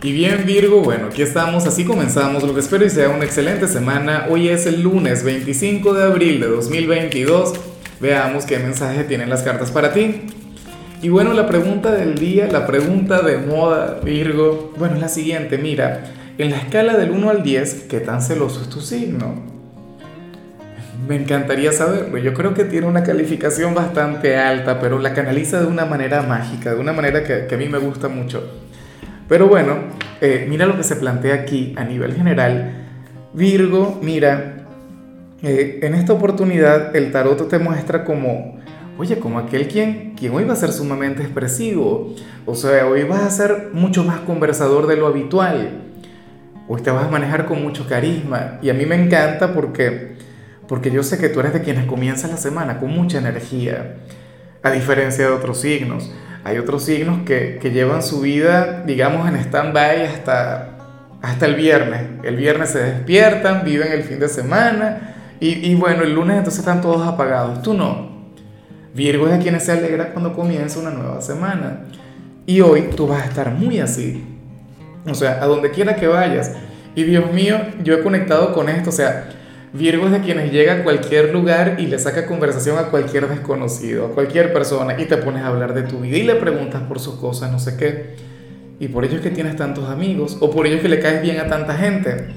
Y bien Virgo, bueno, aquí estamos, así comenzamos, lo que espero y sea una excelente semana. Hoy es el lunes 25 de abril de 2022. Veamos qué mensaje tienen las cartas para ti. Y bueno, la pregunta del día, la pregunta de moda, Virgo, bueno, es la siguiente, mira, en la escala del 1 al 10, ¿qué tan celoso es tu signo? Me encantaría saberlo. Yo creo que tiene una calificación bastante alta, pero la canaliza de una manera mágica, de una manera que, que a mí me gusta mucho. Pero bueno, eh, mira lo que se plantea aquí a nivel general. Virgo, mira, eh, en esta oportunidad el tarot te muestra como, oye, como aquel quien, quien hoy va a ser sumamente expresivo. O sea, hoy vas a ser mucho más conversador de lo habitual. Hoy te vas a manejar con mucho carisma. Y a mí me encanta porque, porque yo sé que tú eres de quienes comienzan la semana con mucha energía, a diferencia de otros signos. Hay otros signos que, que llevan su vida, digamos, en stand-by hasta, hasta el viernes. El viernes se despiertan, viven el fin de semana y, y, bueno, el lunes entonces están todos apagados. Tú no. Virgo es de quienes se alegra cuando comienza una nueva semana. Y hoy tú vas a estar muy así. O sea, a donde quiera que vayas. Y Dios mío, yo he conectado con esto. O sea, Virgo es de quienes llega a cualquier lugar y le saca conversación a cualquier desconocido, a cualquier persona y te pones a hablar de tu vida y le preguntas por sus cosas, no sé qué. Y por ello es que tienes tantos amigos o por ello es que le caes bien a tanta gente.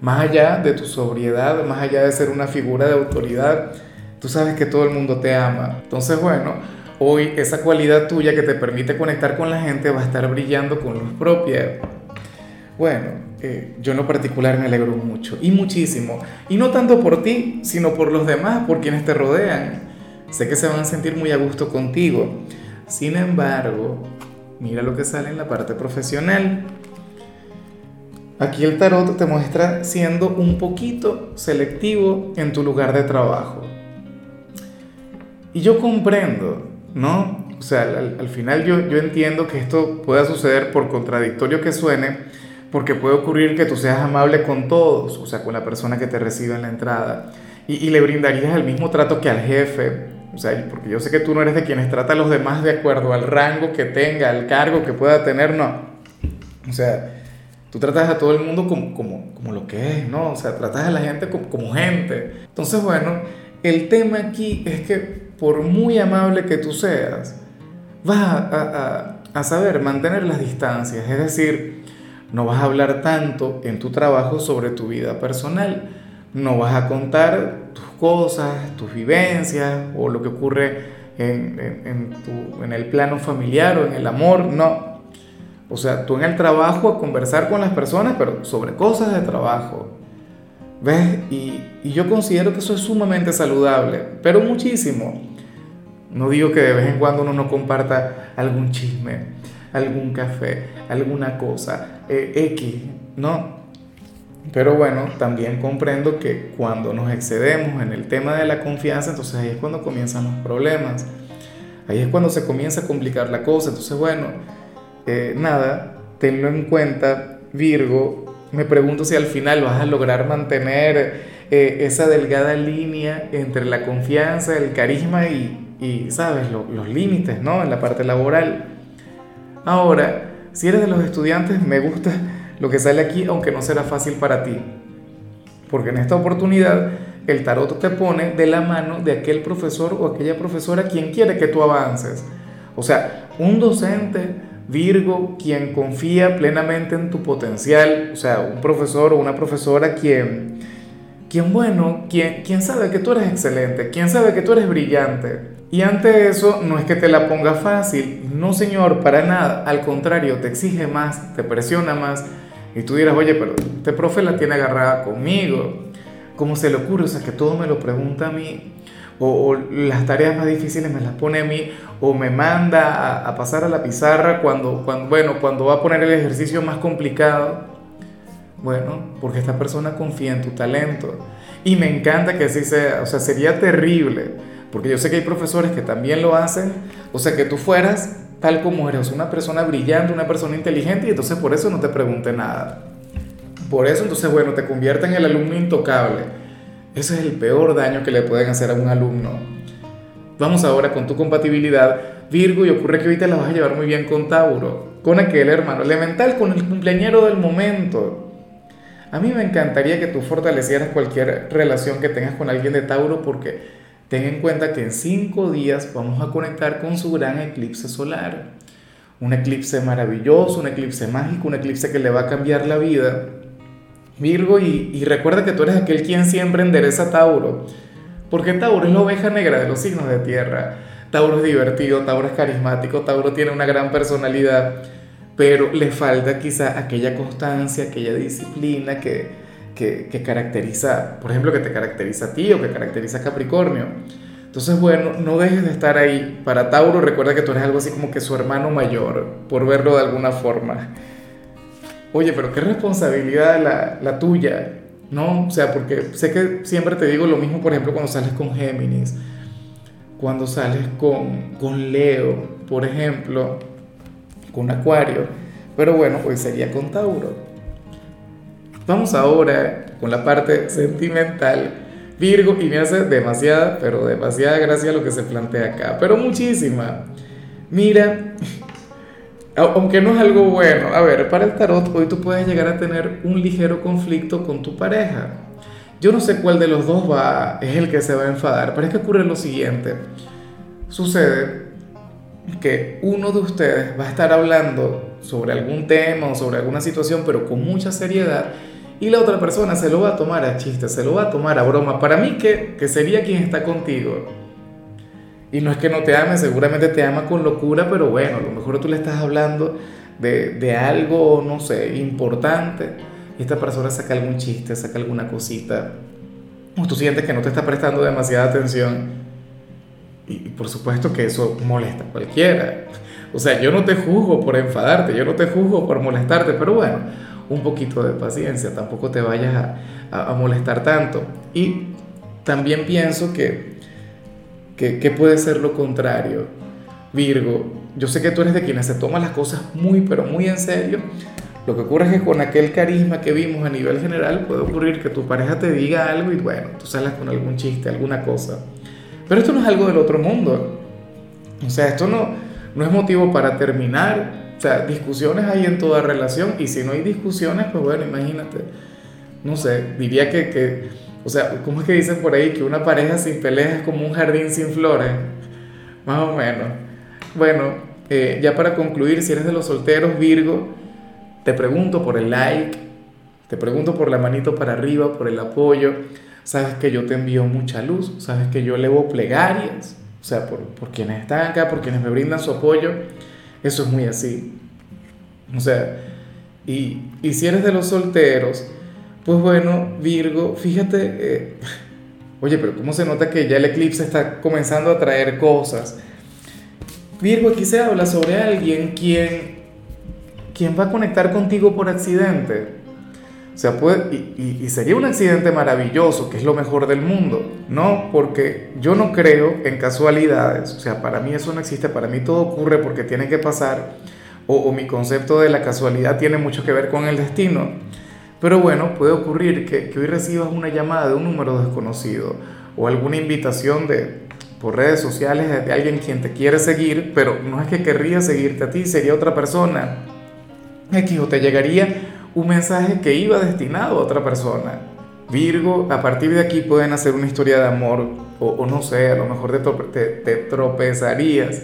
Más allá de tu sobriedad, más allá de ser una figura de autoridad, tú sabes que todo el mundo te ama. Entonces, bueno, hoy esa cualidad tuya que te permite conectar con la gente va a estar brillando con luz propia. Bueno, eh, yo en lo particular me alegro mucho y muchísimo. Y no tanto por ti, sino por los demás, por quienes te rodean. Sé que se van a sentir muy a gusto contigo. Sin embargo, mira lo que sale en la parte profesional. Aquí el tarot te muestra siendo un poquito selectivo en tu lugar de trabajo. Y yo comprendo, ¿no? O sea, al, al final yo, yo entiendo que esto pueda suceder por contradictorio que suene porque puede ocurrir que tú seas amable con todos, o sea, con la persona que te recibe en la entrada, y, y, le brindarías el mismo trato que al jefe, o sea, porque yo sé que tú no eres de quienes trata a los demás de acuerdo al rango que tenga, al cargo que pueda tener, no. O sea, tú tratas a todo el mundo como, como, como lo que es, ¿no? O sea, tratas a la gente como, como gente. Entonces, bueno, el tema aquí es que por muy amable que tú seas, vas a, a, a saber mantener las distancias, es decir, no vas a hablar tanto en tu trabajo sobre tu vida personal. No vas a contar tus cosas, tus vivencias o lo que ocurre en, el plano familiar o en el amor. No. O sea, tú en el trabajo a conversar con las personas, pero sobre cosas de trabajo. ¿Ves? Y, y yo considero que eso es sumamente saludable, pero muchísimo. No digo que de vez en cuando uno no comparta algún chisme algún café, alguna cosa, eh, X, ¿no? Pero bueno, también comprendo que cuando nos excedemos en el tema de la confianza, entonces ahí es cuando comienzan los problemas. Ahí es cuando se comienza a complicar la cosa. Entonces, bueno, eh, nada, tenlo en cuenta, Virgo. Me pregunto si al final vas a lograr mantener eh, esa delgada línea entre la confianza, el carisma y, ¿sabes?, los límites, ¿no? En la parte laboral. Ahora, si eres de los estudiantes, me gusta lo que sale aquí, aunque no será fácil para ti. Porque en esta oportunidad el tarot te pone de la mano de aquel profesor o aquella profesora quien quiere que tú avances. O sea, un docente Virgo quien confía plenamente en tu potencial, o sea, un profesor o una profesora quien, quien bueno, quien, quien sabe que tú eres excelente, quien sabe que tú eres brillante, y ante eso no es que te la ponga fácil, no señor, para nada, al contrario, te exige más, te presiona más. Y tú dirás, oye, pero este profe la tiene agarrada conmigo. ¿Cómo se le ocurre? O sea, que todo me lo pregunta a mí. O, o las tareas más difíciles me las pone a mí. O me manda a, a pasar a la pizarra cuando, cuando, bueno, cuando va a poner el ejercicio más complicado. Bueno, porque esta persona confía en tu talento. Y me encanta que así sea. O sea, sería terrible porque yo sé que hay profesores que también lo hacen. O sea, que tú fueras tal como eres, una persona brillante, una persona inteligente, y entonces por eso no te pregunte nada. Por eso entonces, bueno, te convierte en el alumno intocable. Ese es el peor daño que le pueden hacer a un alumno. Vamos ahora con tu compatibilidad, Virgo, y ocurre que ahorita la vas a llevar muy bien con Tauro. con aquel hermano elemental, con el cumpleañero del momento. A mí me encantaría que tú fortalecieras cualquier relación que tengas con alguien de Tauro porque ten en cuenta que en cinco días vamos a conectar con su gran eclipse solar. Un eclipse maravilloso, un eclipse mágico, un eclipse que le va a cambiar la vida. Virgo, y, recuerda que tú eres aquel quien siempre endereza Tauro, porque Tauro es la oveja negra de los signos de tierra. Tauro es divertido, Tauro es carismático, Tauro tiene una gran personalidad, pero le falta quizá aquella constancia, aquella disciplina que, que, que, caracteriza, por ejemplo, que te caracteriza a ti o que caracteriza a Capricornio. Entonces, bueno, no dejes de estar ahí. Para Tauro, recuerda que tú eres algo así como que su hermano mayor, por verlo de alguna forma. Oye, pero qué responsabilidad la, la tuya, ¿no? O sea, porque sé que siempre te digo lo mismo, por ejemplo, cuando sales con Géminis cuando sales con, con Leo, por ejemplo, con Acuario, pero bueno, pues sería con Tauro. Vamos ahora con la parte sentimental. Virgo, y me hace demasiada, pero demasiada gracia lo que se plantea acá, pero muchísima. Mira, aunque no es algo bueno, a ver, para el tarot hoy tú puedes llegar a tener un ligero conflicto con tu pareja. Yo no sé cuál de los dos va, es el que se va a enfadar, pero es que ocurre lo siguiente. Sucede que uno de ustedes va a estar hablando sobre algún tema o sobre alguna situación, pero con mucha seriedad, y la otra persona se lo va a tomar a chiste, se lo va a tomar a broma. Para mí que, que sería quien está contigo. Y no es que no te ame, seguramente te ama con locura, pero bueno, a lo mejor tú le estás hablando de, de algo, no sé, importante esta persona saca algún chiste, saca alguna cosita, o tú sientes que no te está prestando demasiada atención, y por supuesto que eso molesta a cualquiera. O sea, yo no te juzgo por enfadarte, yo no te juzgo por molestarte, pero bueno, un poquito de paciencia, tampoco te vayas a, molestar tanto. Y también pienso que, que, que, puede ser lo contrario. Virgo, yo sé que tú eres de quienes se toman las cosas muy, pero muy en serio, lo que ocurre es que con aquel carisma que vimos a nivel general puede ocurrir que tu pareja te diga algo y bueno, tú sales con algún chiste, alguna cosa. Pero esto no es algo del otro mundo. O sea, esto no, no es motivo para terminar. O sea, discusiones hay en toda relación y si no hay discusiones, pues bueno, imagínate. No sé, diría que, que o sea, ¿cómo es que dicen por ahí que una pareja sin peleas es como un jardín sin flores? Más o menos. Bueno, eh, ya para concluir, si eres de los solteros, Virgo, te pregunto por el like, te pregunto por la manito para arriba, por el apoyo. Sabes que yo te envío mucha luz, sabes que yo elevo plegarias, o sea, por, por quienes están acá, por quienes me brindan su apoyo. Eso es muy así. O sea, y, y si eres de los solteros, pues bueno, Virgo, fíjate, eh, oye, pero ¿cómo se nota que ya el eclipse está comenzando a traer cosas? Virgo, aquí se habla sobre alguien quien ¿quién va a conectar contigo por accidente? O sea, puede, y, y, sería un accidente maravilloso, que es lo mejor del mundo, ¿no? Porque yo no creo en casualidades, o sea, para mí eso no existe, para mí todo ocurre porque tiene que pasar, o, o mi concepto de la casualidad tiene mucho que ver con el destino. Pero bueno, puede ocurrir que, que hoy recibas una llamada de un número desconocido o alguna invitación de, por redes sociales de alguien quien te quiere seguir, pero no es que querría seguirte a ti, sería otra persona. X o te llegaría un mensaje que iba destinado a otra persona. Virgo, a partir de aquí pueden hacer una historia de amor, o, no sé, a lo mejor te, tropezarías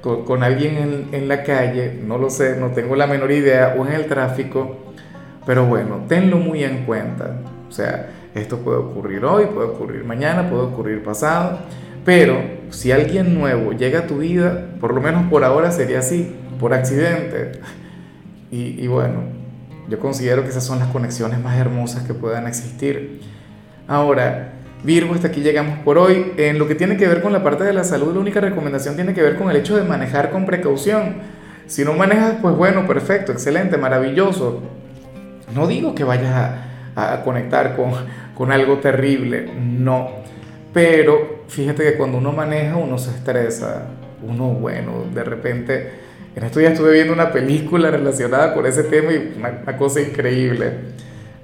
con, alguien en, la calle, no lo sé, no tengo la menor idea, o en el tráfico, pero bueno, tenlo muy en cuenta. O sea, esto puede ocurrir hoy, puede ocurrir mañana, puede ocurrir pasado, pero si alguien nuevo llega a tu vida, por lo menos por ahora sería así, por accidente y, bueno, yo considero que esas son las conexiones más hermosas que puedan existir. Ahora, Virgo, hasta aquí llegamos por hoy. En lo que tiene que ver con la parte de la salud, la única recomendación tiene que ver con el hecho de manejar con precaución. Si no manejas, pues bueno, perfecto, excelente, maravilloso. No digo que vayas a, a conectar con, con algo terrible, no. Pero fíjate que cuando uno maneja, uno se estresa. Uno, bueno, de repente en esto ya estuve viendo una película relacionada con ese tema y una, cosa increíble.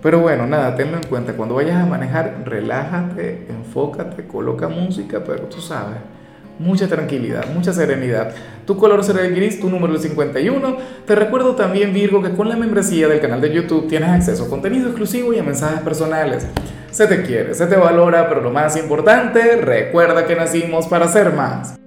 Pero bueno, nada, tenlo en cuenta. Cuando vayas a manejar, relájate, enfócate, coloca música, pero tú sabes, mucha tranquilidad, mucha serenidad. Tu color será el gris, tu número el 51. Te recuerdo también, Virgo, que con la membresía del canal de YouTube tienes acceso a contenido exclusivo y a mensajes personales. Se te quiere, se te valora, pero lo más importante, recuerda que nacimos para ser más.